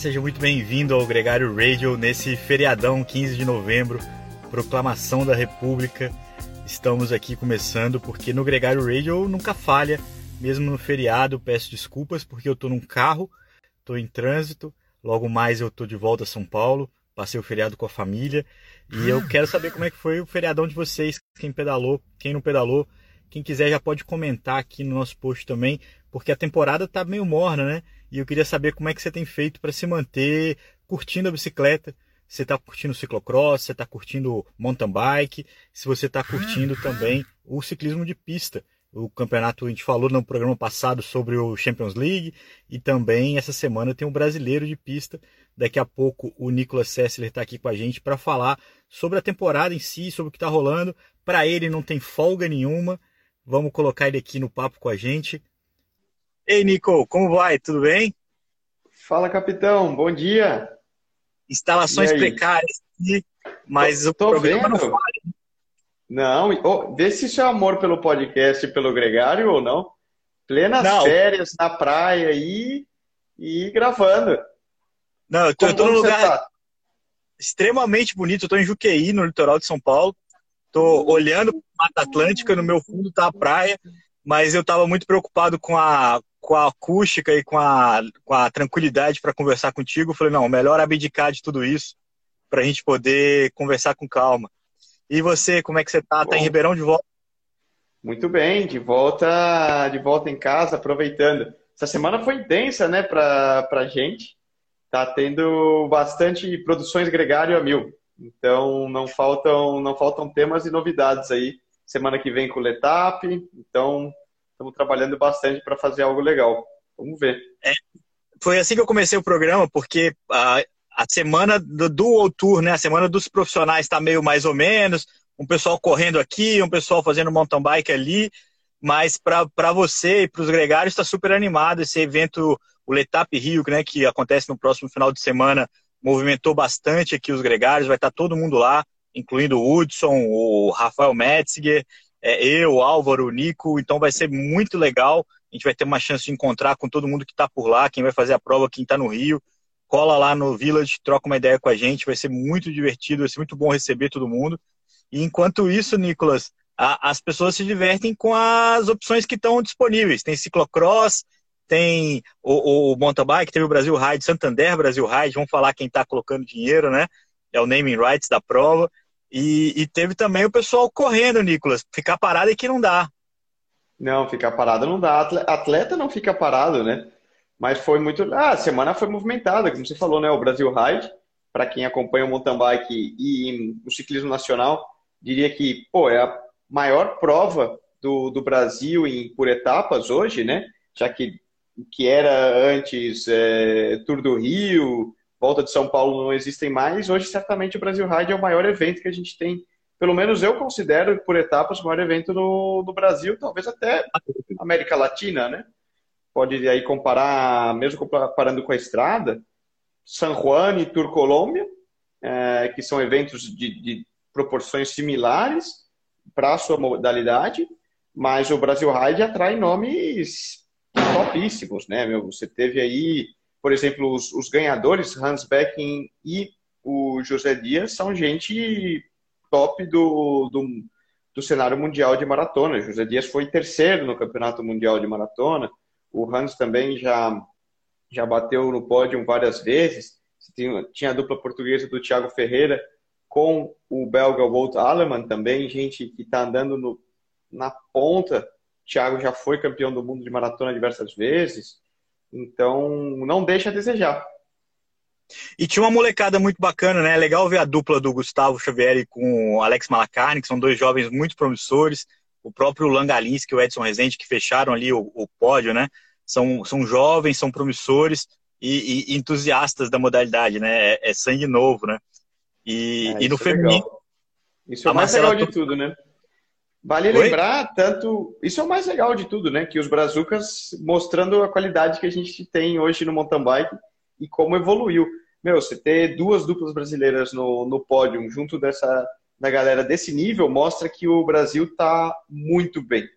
Seja muito bem-vindo ao Gregário Radio nesse feriadão 15 de novembro, proclamação da República. Estamos aqui começando porque no Gregário Radio nunca falha, mesmo no feriado. Peço desculpas porque eu estou num carro, estou em trânsito. Logo mais eu estou de volta a São Paulo. Passei o feriado com a família e eu quero saber como é que foi o feriadão de vocês. Quem pedalou, quem não pedalou. Quem quiser já pode comentar aqui no nosso post também, porque a temporada está meio morna, né? E eu queria saber como é que você tem feito para se manter curtindo a bicicleta. Você está curtindo o ciclocross, você está curtindo mountain bike, se você está curtindo também o ciclismo de pista. O campeonato, a gente falou no programa passado sobre o Champions League e também essa semana tem o um brasileiro de pista. Daqui a pouco o Nicolas Sessler está aqui com a gente para falar sobre a temporada em si, sobre o que está rolando. Para ele não tem folga nenhuma. Vamos colocar ele aqui no papo com a gente. Ei, Nico, como vai? Tudo bem? Fala, capitão. Bom dia. Instalações precárias mas tô, o tô programa vendo. não falha. Não, oh, vê se isso é amor pelo podcast e pelo gregário ou não. Plenas não. férias na praia aí e gravando. Não, eu tô, eu tô num lugar tá? extremamente bonito. Eu tô em Juqueí, no litoral de São Paulo. Tô olhando para Mata Atlântica, no meu fundo tá a praia, mas eu tava muito preocupado com a, com a acústica e com a, com a tranquilidade para conversar contigo, eu falei, não, melhor abdicar de tudo isso para a gente poder conversar com calma. E você, como é que você está? Está em Ribeirão de volta? Muito bem, de volta, de volta em casa, aproveitando. Essa semana foi intensa, né, para a gente. Tá tendo bastante produções gregário a mil. Então não faltam, não faltam temas e novidades aí. Semana que vem com o Letap. Então estamos trabalhando bastante para fazer algo legal. Vamos ver. É, foi assim que eu comecei o programa, porque a, a semana do, do Tour, né, a semana dos profissionais está meio mais ou menos, um pessoal correndo aqui, um pessoal fazendo mountain bike ali, mas para você e para os gregários está super animado esse evento, o Letap Rio, né, que acontece no próximo final de semana, movimentou bastante aqui os gregários, vai estar tá todo mundo lá, incluindo o Hudson, o Rafael Metziger, é, eu, o Álvaro, o Nico, então vai ser muito legal. A gente vai ter uma chance de encontrar com todo mundo que está por lá, quem vai fazer a prova, quem está no Rio. Cola lá no Village, troca uma ideia com a gente, vai ser muito divertido, vai ser muito bom receber todo mundo. E enquanto isso, Nicolas, a, as pessoas se divertem com as opções que estão disponíveis. Tem ciclocross, tem o, o mountain bike, teve o Brasil Ride, Santander Brasil Ride, vamos falar quem está colocando dinheiro, né? É o naming rights da prova. E, e, teve também o pessoal correndo, Nicolas. Ficar parado é que não dá. Não, ficar parado não dá. Atleta não fica parado, né? Mas foi muito. Ah, a semana foi movimentada, como você falou, né? O Brasil Ride, para quem acompanha o mountain bike e o ciclismo nacional, diria que, pô, é a maior prova do, do Brasil em, por etapas hoje, né? Já que que era antes é, Tour do Rio, Volta de São Paulo não existem mais. Hoje, certamente, o Brasil Ride é o maior evento que a gente tem. Pelo menos eu considero, por etapas, o maior evento no, no Brasil, talvez até América Latina, né? Pode aí comparar, mesmo comparando com a estrada, San Juan e Tour Colômbia, é, que são eventos de, de proporções similares para a sua modalidade, mas o Brasil Ride atrai nomes topíssimos, né? Meu, você teve aí por exemplo, os, os ganhadores, Hans Becken e o José Dias, são gente top do, do, do cenário mundial de maratona. José Dias foi terceiro no campeonato mundial de maratona. O Hans também já, já bateu no pódio várias vezes. Tinha, tinha a dupla portuguesa do Thiago Ferreira com o belga Walt Alemann também, gente que está andando no, na ponta. O Thiago já foi campeão do mundo de maratona diversas vezes. Então, não deixa a desejar. E tinha uma molecada muito bacana, né? Legal ver a dupla do Gustavo Xavier com o Alex Malacarne, que são dois jovens muito promissores. O próprio Langalinski e o Edson Rezende, que fecharam ali o, o pódio, né? São, são jovens, são promissores e, e entusiastas da modalidade, né? É, é sangue novo, né? E, é, e no é feminino. Legal. Isso é o mais legal de tudo, né? Vale Oi? lembrar, tanto. Isso é o mais legal de tudo, né? Que os Brazucas mostrando a qualidade que a gente tem hoje no mountain bike e como evoluiu. Meu, você ter duas duplas brasileiras no, no pódio junto dessa da galera desse nível mostra que o Brasil está muito bem.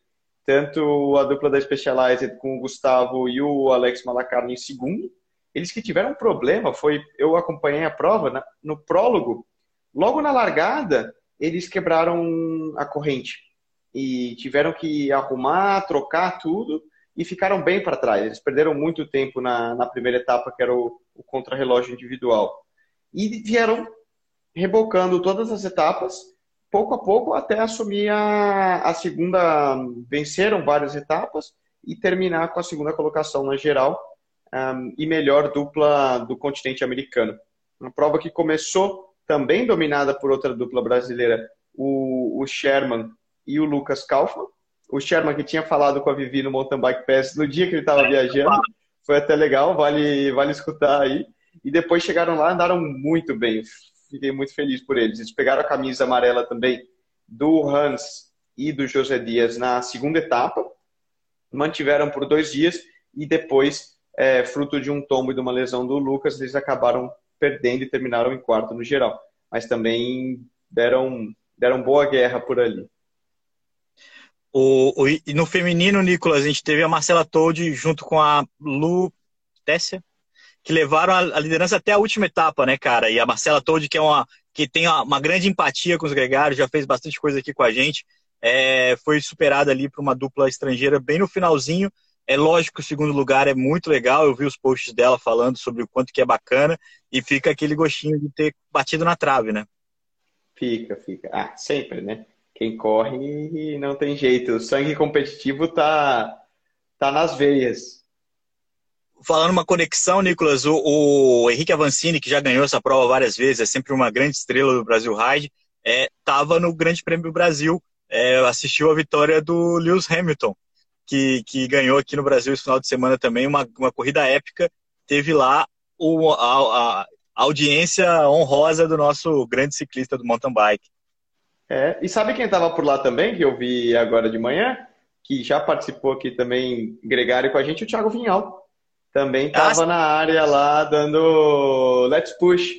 Tanto a dupla da Specialized com o Gustavo e o Alex Malacarne em segundo, eles que tiveram um problema foi, eu acompanhei a prova, na, no prólogo, logo na largada, eles quebraram a corrente e tiveram que arrumar, trocar tudo e ficaram bem para trás. Eles perderam muito tempo na, na primeira etapa, que era o, o contrarrelógio individual. E vieram rebocando todas as etapas, pouco a pouco, até assumir a, a segunda. Venceram várias etapas e terminar com a segunda colocação na geral um, e melhor dupla do continente americano. Uma prova que começou também dominada por outra dupla brasileira, o, o Sherman e o Lucas Kaufmann. O Sherman que tinha falado com a Vivi no Mountain Bike Pass no dia que ele estava viajando. Foi até legal, vale, vale escutar aí. E depois chegaram lá, andaram muito bem. Fiquei muito feliz por eles. Eles pegaram a camisa amarela também do Hans e do José Dias na segunda etapa. Mantiveram por dois dias e depois, é, fruto de um tombo e de uma lesão do Lucas, eles acabaram perdendo e terminaram em quarto no geral. Mas também deram, deram boa guerra por ali. O, o, e no feminino, Nicolas, a gente teve a Marcela Todd junto com a Lu Tessia, que levaram a, a, liderança até a última etapa, né, cara? E a Marcela Todd, que é uma que tem uma, uma grande empatia com os gregários, já fez bastante coisa aqui com a gente, é, foi superada ali por uma dupla estrangeira bem no finalzinho. É lógico que o segundo lugar é muito legal, eu vi os posts dela falando sobre o quanto que é bacana e fica aquele gostinho de ter batido na trave, né? Fica, fica. Ah, sempre, né? Quem corre não tem jeito. O sangue competitivo tá, tá nas veias. Falando uma conexão, Nicolas, o, o, Henrique Avancini, que já ganhou essa prova várias vezes, é sempre uma grande estrela do Brasil Ride, estava é, no Grande Prêmio do Brasil, é, assistiu a vitória do Lewis Hamilton, que, que ganhou aqui no Brasil esse final de semana também, uma, uma corrida épica. Teve lá o, a, a audiência honrosa do nosso grande ciclista do mountain bike. É, e sabe quem estava por lá também, que eu vi agora de manhã, que já participou aqui também, gregário com a gente, o Thiago Vinhal. Também estava ah, na área lá, dando let's push,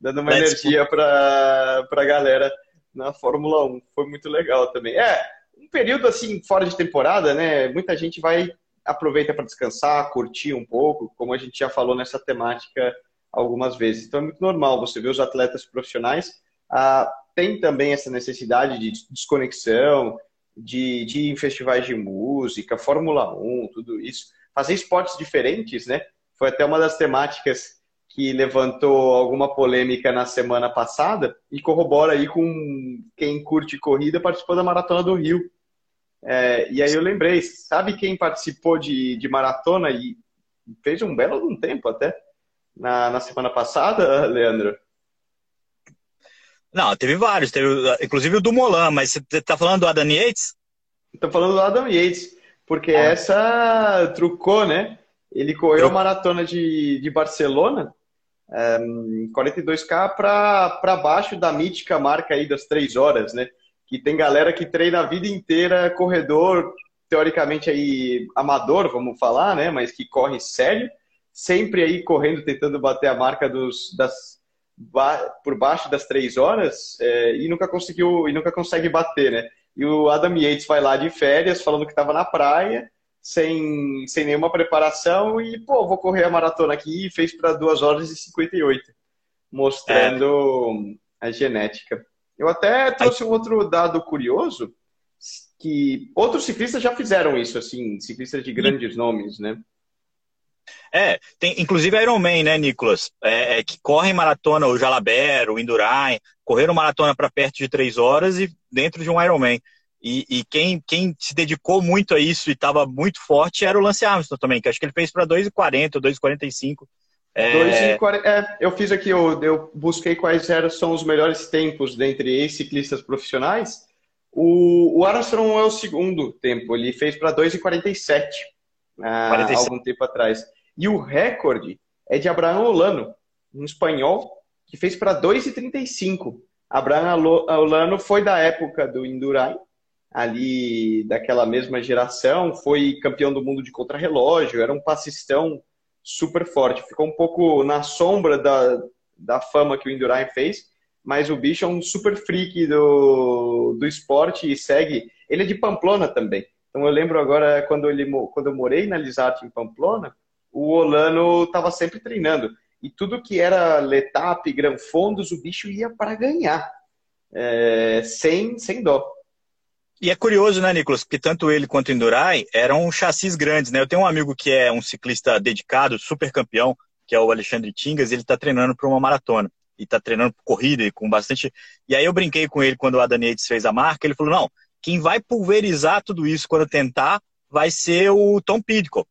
dando uma energia para a galera na Fórmula 1. Foi muito legal também. É, um período assim, fora de temporada, né? Muita gente vai, aproveita para descansar, curtir um pouco, como a gente já falou nessa temática algumas vezes. Então é muito normal você ver os atletas profissionais. Ah, tem também essa necessidade de desconexão, de, de ir em festivais de música, Fórmula 1, tudo isso. Fazer esportes diferentes, né? Foi até uma das temáticas que levantou alguma polêmica na semana passada e corrobora aí com quem curte corrida participou da Maratona do Rio. É, e aí eu lembrei, sabe quem participou de, de maratona e fez um belo um tempo até na, na semana passada, Leandro? Não, teve vários, teve inclusive o do Molan, mas você está falando do Adam Yates? Estou falando do Adam Yates, porque ah. essa trucou, né? Ele correu a maratona de, de Barcelona, um, 42K para baixo da mítica marca aí das três horas, né? Que tem galera que treina a vida inteira, corredor, teoricamente aí amador, vamos falar, né? Mas que corre sério, sempre aí correndo, tentando bater a marca dos, das por baixo das três horas é, e nunca conseguiu e nunca consegue bater, né? E o Adam Yates vai lá de férias falando que estava na praia sem, sem nenhuma preparação e pô, vou correr a maratona aqui e fez para 2 horas e 58, mostrando é. a genética. Eu até trouxe um outro dado curioso que outros ciclistas já fizeram isso, assim, ciclistas de grandes nomes, né? É, tem inclusive Iron Man, né, Nicolas? É, é, que correm maratona, o Jalabert, o Indurain, correram maratona para perto de três horas e dentro de um Ironman. E, e quem, quem se dedicou muito a isso e estava muito forte era o Lance Armstrong também, que acho que ele fez para 2,40, 2,45. É... é, eu fiz aqui, eu, eu busquei quais eram, são os melhores tempos dentre ex-ciclistas profissionais. O, o Armstrong é o segundo tempo, ele fez para 2,47 há algum tempo atrás. E o recorde é de Abraham Olano, um espanhol, que fez para 2,35. Abraham Olano foi da época do Indurain, ali daquela mesma geração, foi campeão do mundo de contrarrelógio, era um passistão super forte. Ficou um pouco na sombra da, da fama que o Indurain fez, mas o bicho é um super freak do, do esporte e segue. Ele é de Pamplona também. Então eu lembro agora quando, ele, quando eu morei na Lisarte em Pamplona, o Olano estava sempre treinando. E tudo que era letap, granfondos, o bicho ia para ganhar, é, sem, sem dó. E é curioso, né, Nicolas, que tanto ele quanto o Endurai eram chassis grandes, né? Eu tenho um amigo que é um ciclista dedicado, super campeão, que é o Alexandre Tingas, ele está treinando para uma maratona. E está treinando corrida e com bastante. E aí eu brinquei com ele quando o Adam Yates fez a marca, ele falou: não, quem vai pulverizar tudo isso quando tentar vai ser o Tom Pidcock.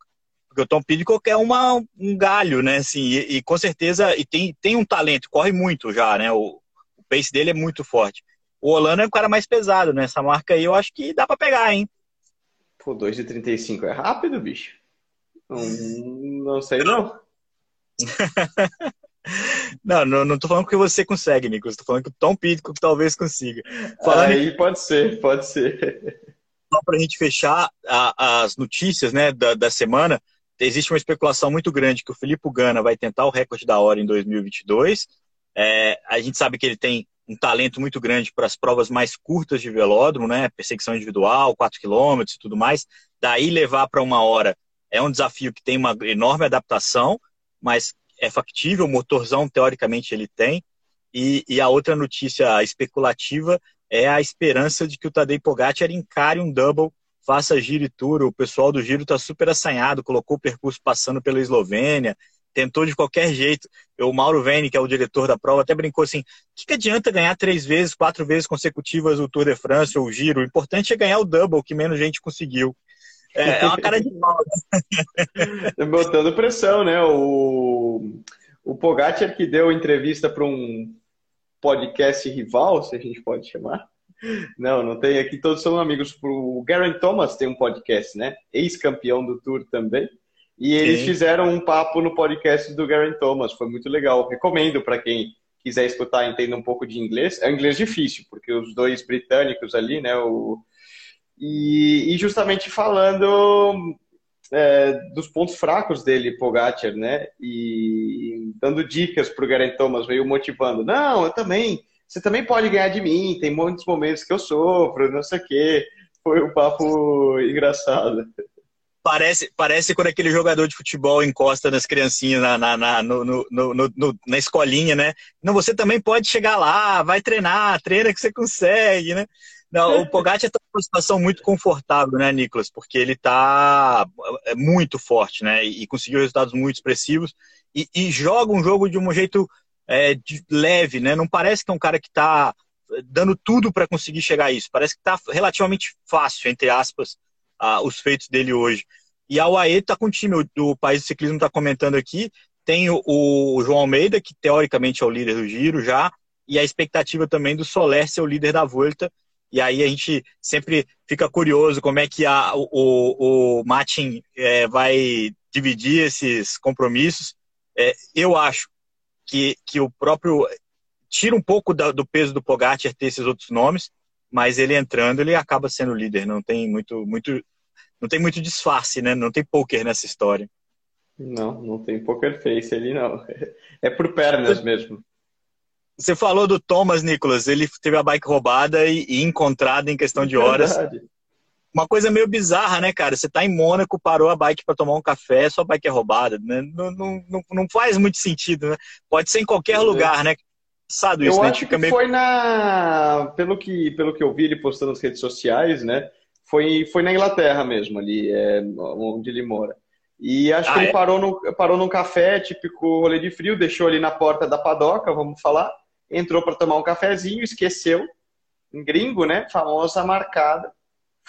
Porque o Tom Pidcock é uma, um galho, né? Assim, e, e, com certeza e tem, tem um talento, corre muito já, né? O, o pace dele é muito forte. O Holanda é o cara mais pesado, né? Essa marca aí eu acho que dá para pegar, hein? Pô, 2,35 é rápido, bicho. Não, não sei não. não, não, não tô falando que você consegue, Nicolas. Tô falando que o Tom Pidcock talvez consiga. Falando aí em... pode ser, pode ser. Só para a gente fechar a, as notícias né, da, da semana, existe uma especulação muito grande que o Felipe Gana vai tentar o recorde da hora em 2022. É, a gente sabe que ele tem um talento muito grande para as provas mais curtas de velódromo, né? Perseguição individual, 4 km e tudo mais. Daí levar para uma hora é um desafio que tem uma enorme adaptação, mas é factível, o motorzão teoricamente ele tem. E, e a outra notícia especulativa é a esperança de que o Tadej Pogacar encare um double faça giro e tour. O pessoal do giro está super assanhado, colocou o percurso passando pela Eslovênia, tentou de qualquer jeito. O Mauro Vene, que é o diretor da prova, até brincou assim: o que, que adianta ganhar três vezes, quatro vezes consecutivas o Tour de France ou o giro? O importante é ganhar o double, que menos gente conseguiu. É, é uma cara de pau. Tá botando pressão, né? O, o Pogacar que deu entrevista para um podcast rival, se a gente pode chamar, não, não tem. Aqui todos são amigos. O Garen Thomas tem um podcast, né? Ex-campeão do Tour também. E eles Sim. fizeram um papo no podcast do Garen Thomas. Foi muito legal. Recomendo para quem quiser escutar e entenda um pouco de inglês. É um inglês difícil, porque os dois britânicos ali, né? O... E, e justamente falando é, dos pontos fracos dele, Pogacar, né? E dando dicas para o Garen Thomas, meio motivando. Não, eu também você também pode ganhar de mim, tem muitos momentos que eu sofro, não sei o quê. Foi um papo engraçado. Parece, parece quando aquele jogador de futebol encosta nas criancinhas na, na, na, no, no, no, na escolinha, né? Não, você também pode chegar lá, vai treinar, treina que você consegue, né? Não, o Pogacar está numa situação muito confortável, né, Nicolas? Porque ele está é, muito forte, né? E conseguiu resultados muito expressivos e, e joga um jogo de um jeito é, leve, né? Não parece que é um cara que está dando tudo para conseguir chegar a isso. Parece que está relativamente fácil, entre aspas, uh, os feitos dele hoje. E a UAE está com o time, o, o País do Ciclismo está comentando aqui, tem o, o, João Almeida, que teoricamente é o líder do giro já, e a expectativa também do Soler ser o líder da Volta. E aí a gente sempre fica curioso como é que a, o, o, o Martin é, vai dividir esses compromissos. É, eu acho que, que o próprio tira um pouco da, do peso do Pogacar ter esses outros nomes, mas ele entrando, ele acaba sendo líder, não tem muito muito não tem muito disfarce, né? Não tem poker nessa história. Não, não tem poker face ali não. É por pernas mesmo. Você falou do Thomas, Nicolas, ele teve a bike roubada e, e encontrada em questão de horas. Verdade uma coisa meio bizarra, né, cara? Você tá em Mônaco, parou a bike para tomar um café, sua bike é roubada, né? Não, não, não, faz muito sentido, né? Pode ser em qualquer é. lugar, né? Sabe isso, eu né? acho que meio... foi na... Pelo que, pelo que eu vi ele postando nas redes sociais, né? Foi, foi na Inglaterra mesmo, ali, é, onde ele mora. E acho ah, que ele é? parou, no, parou num café, típico rolê de frio, deixou ali na porta da padoca, vamos falar, entrou para tomar um cafezinho, esqueceu, em gringo, né? Famosa marcada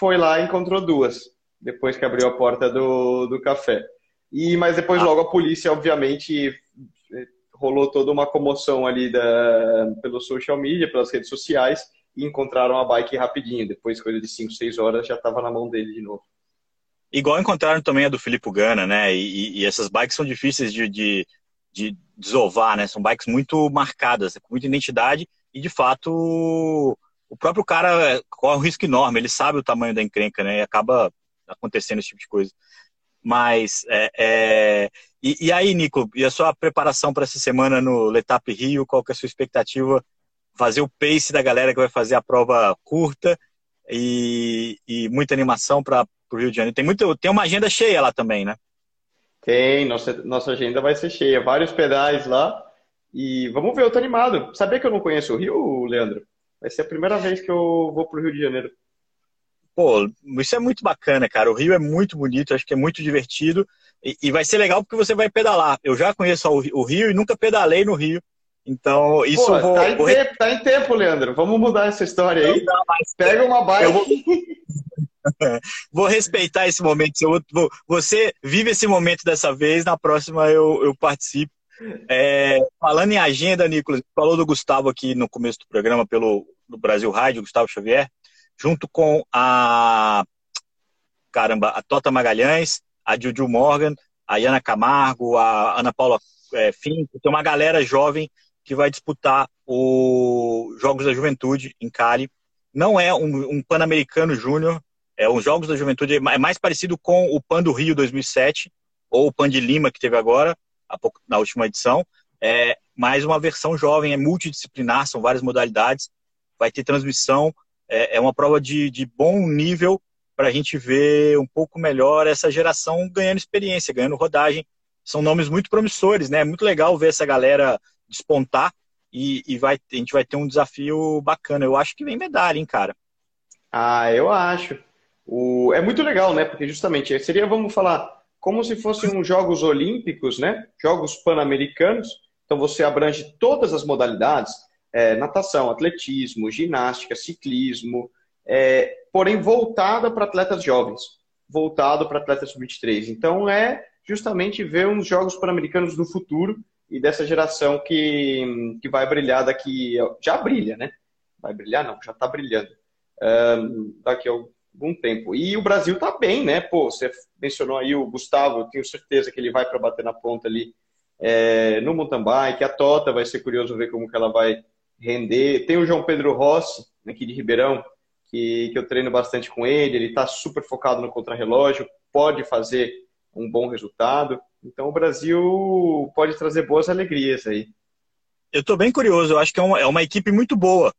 foi lá e encontrou duas, depois que abriu a porta do, do café. E, mas depois, ah. logo, a polícia, obviamente, rolou toda uma comoção ali da, pelo social media, pelas redes sociais, e encontraram a bike rapidinho. Depois, coisa de 5, 6 horas, já estava na mão dele de novo. Igual encontraram também a do Filipe Gana, né? E, e, essas bikes são difíceis de, de, de desovar, né? São bikes muito marcadas, com muita identidade, e de fato o próprio cara corre um risco enorme, ele sabe o tamanho da encrenca, né? E acaba acontecendo esse tipo de coisa. Mas, é, é... E, e, aí, Nico, e a sua preparação para essa semana no Letap Rio? Qual que é a sua expectativa? Fazer o pace da galera que vai fazer a prova curta e, e muita animação para o Rio de Janeiro. Tem, muito, tem uma agenda cheia lá também, né? Tem, nossa, nossa agenda vai ser cheia. Vários pedais lá. E vamos ver, eu tô animado. Sabia que eu não conheço o Rio, Leandro? Vai ser a primeira vez que eu vou pro Rio de Janeiro. Pô, isso é muito bacana, cara. O Rio é muito bonito, acho que é muito divertido. E, e vai ser legal porque você vai pedalar. Eu já conheço o, o Rio e nunca pedalei no Rio. Então, isso Pô, vou, tá, em vou... tempo, tá em tempo, Leandro. Vamos mudar essa história aí. Não, Pega uma bike. Vou... vou... respeitar esse momento. Vou... Você vive esse momento dessa vez, na próxima eu, eu participo. É... falando em agenda, Nicolas, falou do Gustavo aqui no começo do programa pelo do Brasil Rádio, Gustavo Xavier, junto com a caramba, a Tota Magalhães, a Juju Morgan, a Iana Camargo, a Ana Paula é, tem uma galera jovem que vai disputar os Jogos da Juventude em Cali. Não é um, um Pan-Americano Júnior, é os Jogos da Juventude, é mais parecido com o Pan do Rio 2007, ou o Pan de Lima, que teve agora, na última edição. É mais uma versão jovem, é multidisciplinar, são várias modalidades. Vai ter transmissão, é, é uma prova de, de bom nível para a gente ver um pouco melhor essa geração ganhando experiência, ganhando rodagem. São nomes muito promissores, né? É muito legal ver essa galera despontar e, e vai, a gente vai ter um desafio bacana. Eu acho que vem medalha, hein, cara? Ah, eu acho. O... É muito legal, né? Porque justamente seria, vamos falar, como se fossem uns Jogos Olímpicos, né? Jogos Pan-Americanos. Então você abrange todas as modalidades: é, natação, atletismo, ginástica, ciclismo, é, porém voltada para atletas jovens, voltado para atletas sub-23. Então é justamente ver uns Jogos Pan-Americanos no futuro e dessa geração que, que vai brilhar daqui. Já brilha, né? Vai brilhar? Não, já está brilhando. Um, daqui a algum tempo. E o Brasil está bem, né? Pô, você mencionou aí o Gustavo, tenho certeza que ele vai para bater na ponta ali é, no mountain bike. A Tota vai ser curioso ver como que ela vai render. Tem o João Pedro Rossi, aqui de Ribeirão, que, que eu treino bastante com ele. Ele está super focado no contrarrelógio, pode fazer um bom resultado. Então o Brasil pode trazer boas alegrias aí. Eu estou bem curioso, eu acho que é uma, é uma equipe muito boa.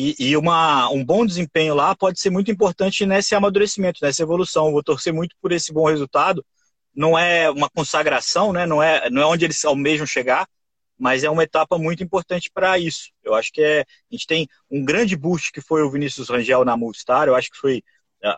E, e, uma, um bom desempenho lá pode ser muito importante nesse amadurecimento, nessa evolução. vou torcer muito por esse bom resultado. Não é uma consagração, né? não, é, não é onde eles almejam chegar, mas é uma etapa muito importante para isso. Eu acho que é, a gente tem um grande boost que foi o Vinícius Rangel na Multistar, eu acho que foi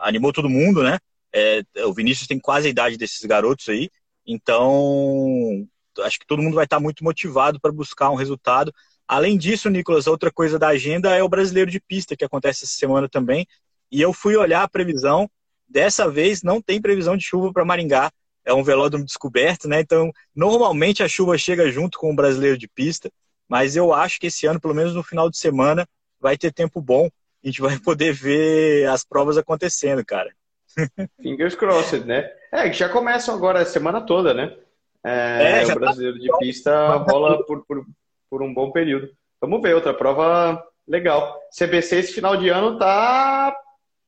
animou todo mundo, né? É, o Vinícius tem quase a idade desses garotos aí, então, acho que todo mundo vai estar muito motivado para buscar um resultado. Além disso, Nicolas, outra coisa da agenda é o brasileiro de pista, que acontece essa semana também. E eu fui olhar a previsão. Dessa vez não tem previsão de chuva para Maringá. É um velódromo descoberto, né? Então, normalmente a chuva chega junto com o brasileiro de pista. Mas eu acho que esse ano, pelo menos no final de semana, vai ter tempo bom. A gente vai poder ver as provas acontecendo, cara. Fingers crossed, né? É, que já começam agora a semana toda, né? É, é o tá brasileiro tá... de pista rola por, por, por um bom período. Vamos ver, outra prova legal. CBC esse final de ano tá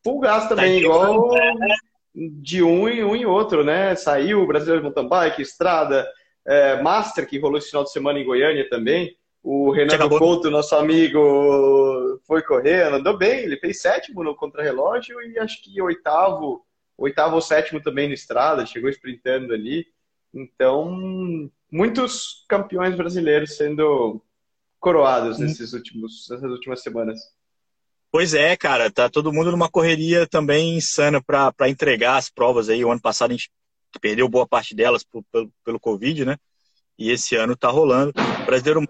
full gás também, tá igual né? de um em um e outro, né? Saiu o Brasileiro de Mountain Bike, Estrada, é, Master, que rolou esse final de semana em Goiânia também. O Renato Couto, nosso amigo, foi correndo, andou bem, ele fez sétimo no contrarrelógio e acho que oitavo, oitavo ou sétimo também na estrada, chegou sprintando ali. Então, muitos campeões brasileiros sendo coroados hum. nesses últimos, nessas últimas semanas. Pois é, cara, tá todo mundo numa correria também insana para entregar as provas aí. O ano passado a gente perdeu boa parte delas pelo, pelo Covid, né? E esse ano tá rolando. O brasileiro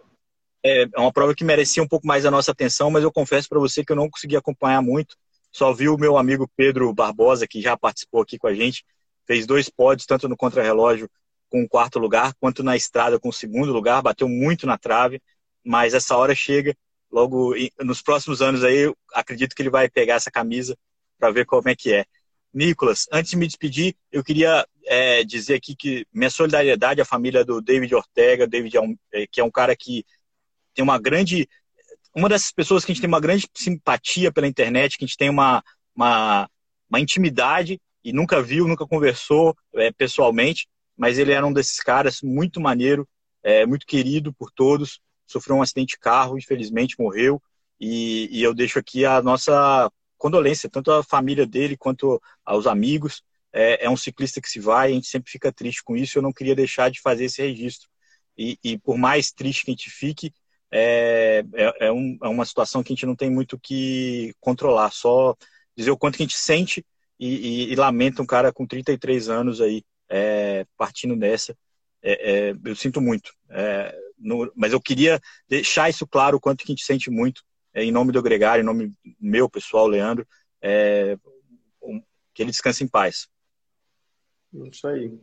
é, é uma prova que merecia um pouco mais a nossa atenção, mas eu confesso para você que eu não consegui acompanhar muito. Só vi o meu amigo Pedro Barbosa, que já participou aqui com a gente, fez dois pódios, tanto no contrarrelógio com o quarto lugar, quanto na estrada com o segundo lugar, bateu muito na trave, mas essa hora chega, logo nos próximos anos aí, acredito que ele vai pegar essa camisa para ver como é que é. Nicolas, antes de me despedir, eu queria é, dizer aqui que minha solidariedade à família do David Ortega, David é um, é, que é um cara que tem uma grande. Uma dessas pessoas que a gente tem uma grande simpatia pela internet, que a gente tem uma, uma, uma intimidade e nunca viu, nunca conversou é, pessoalmente, mas ele era um desses caras muito maneiro, é, muito querido por todos. Sofreu um acidente de carro, infelizmente morreu. E, e eu deixo aqui a nossa condolência, tanto à família dele quanto aos amigos. é, é, um ciclista que se vai, a gente sempre fica triste com isso. Eu não queria deixar de fazer esse registro. E, e por mais triste que a gente fique, é, é, é, um, é, uma situação que a gente não tem muito que controlar, só dizer o quanto que a gente sente e, e, e lamenta um cara com 33 anos aí é, partindo dessa. É, é, eu sinto muito, no, mas eu queria deixar isso claro o quanto que a gente sente muito, em nome do Gregário, em nome meu, pessoal, Leandro, um, que ele descanse em paz. Isso aí.